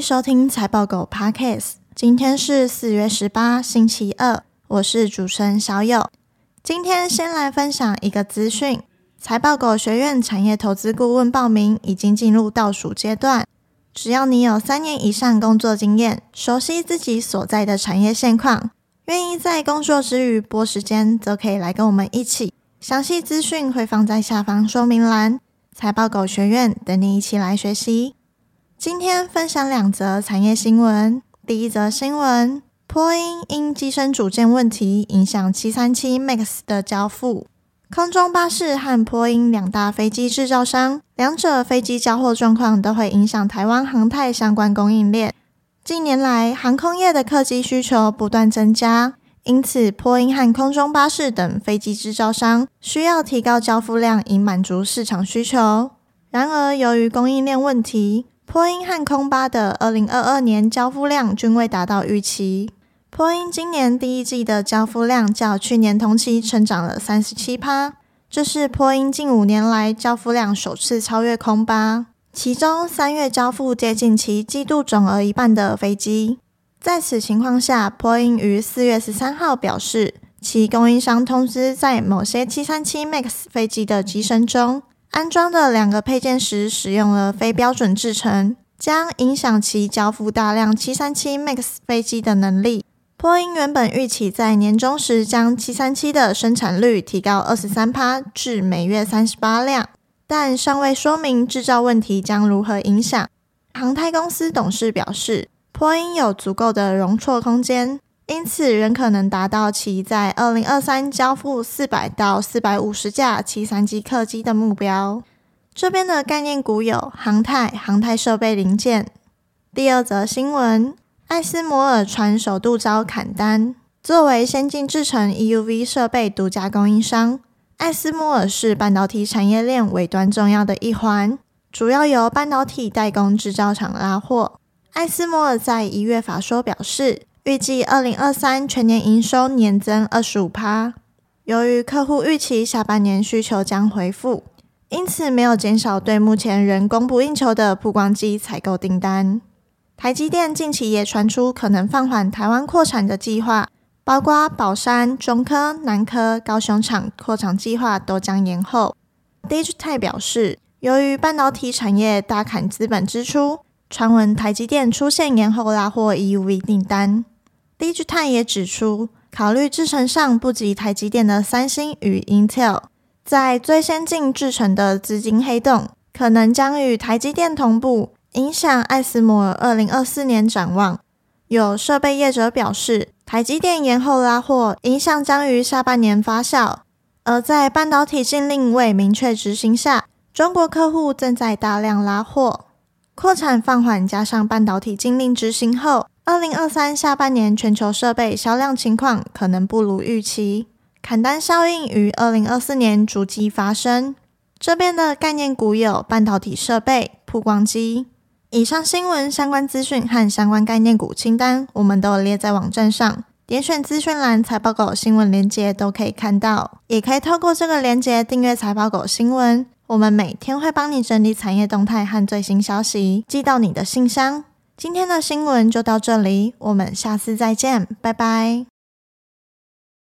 收听财报狗 Podcast。今天是四月十八，星期二，我是主持人小友。今天先来分享一个资讯：财报狗学院产业投资顾问报名已经进入倒数阶段。只要你有三年以上工作经验，熟悉自己所在的产业现况，愿意在工作之余拨时间，则可以来跟我们一起。详细资讯会放在下方说明栏。财报狗学院等你一起来学习。今天分享两则产业新闻。第一则新闻：波音因机身组件问题影响737 MAX 的交付。空中巴士和波音两大飞机制造商，两者飞机交货状况都会影响台湾航太相关供应链。近年来，航空业的客机需求不断增加，因此波音和空中巴士等飞机制造商需要提高交付量，以满足市场需求。然而，由于供应链问题，波音和空巴的二零二二年交付量均未达到预期。波音今年第一季的交付量较去年同期成长了三十七趴，这是波音近五年来交付量首次超越空巴。其中三月交付接近其季度总额一半的飞机。在此情况下，波音于四月十三号表示，其供应商通知在某些七三七 MAX 飞机的机身中。安装的两个配件时使用了非标准制程，将影响其交付大量737 MAX 飞机的能力。波音原本预期在年终时将737的生产率提高二十三趴至每月三十八辆，但尚未说明制造问题将如何影响。航太公司董事表示，波音有足够的容错空间。因此，仍可能达到其在二零二三交付四百到四百五十架七三七客机的目标。这边的概念股有航太、航太设备零件。第二则新闻，艾斯摩尔传首度遭砍单。作为先进制程 EUV 设备独家供应商，艾斯摩尔是半导体产业链尾端重要的一环，主要由半导体代工制造厂拉货。艾斯摩尔在一月法说表示。预计二零二三全年营收年增二十五趴。由于客户预期下半年需求将恢复，因此没有减少对目前仍供不应求的曝光机采购订单。台积电近期也传出可能放缓台湾扩产的计划，包括宝山、中科、南科、高雄厂扩厂计划都将延后。DIGITIMES 表示，由于半导体产业大砍资本支出，传闻台积电出现延后拉货 EUV 订单。Digite 也指出，考虑制程上不及台积电的三星与 Intel，在最先进制程的资金黑洞，可能将与台积电同步，影响艾斯摩尔二零二四年展望。有设备业者表示，台积电延后拉货，影响将于下半年发酵。而在半导体禁令未明确执行下，中国客户正在大量拉货，扩产放缓，加上半导体禁令执行后。二零二三下半年全球设备销量情况可能不如预期，砍单效应于二零二四年逐季发生。这边的概念股有半导体设备、曝光机。以上新闻相关资讯和相关概念股清单，我们都列在网站上，点选资讯栏财报狗新闻链接都可以看到，也可以透过这个链接订阅财报狗新闻。我们每天会帮你整理产业动态和最新消息，寄到你的信箱。今天的新闻就到这里，我们下次再见，拜拜。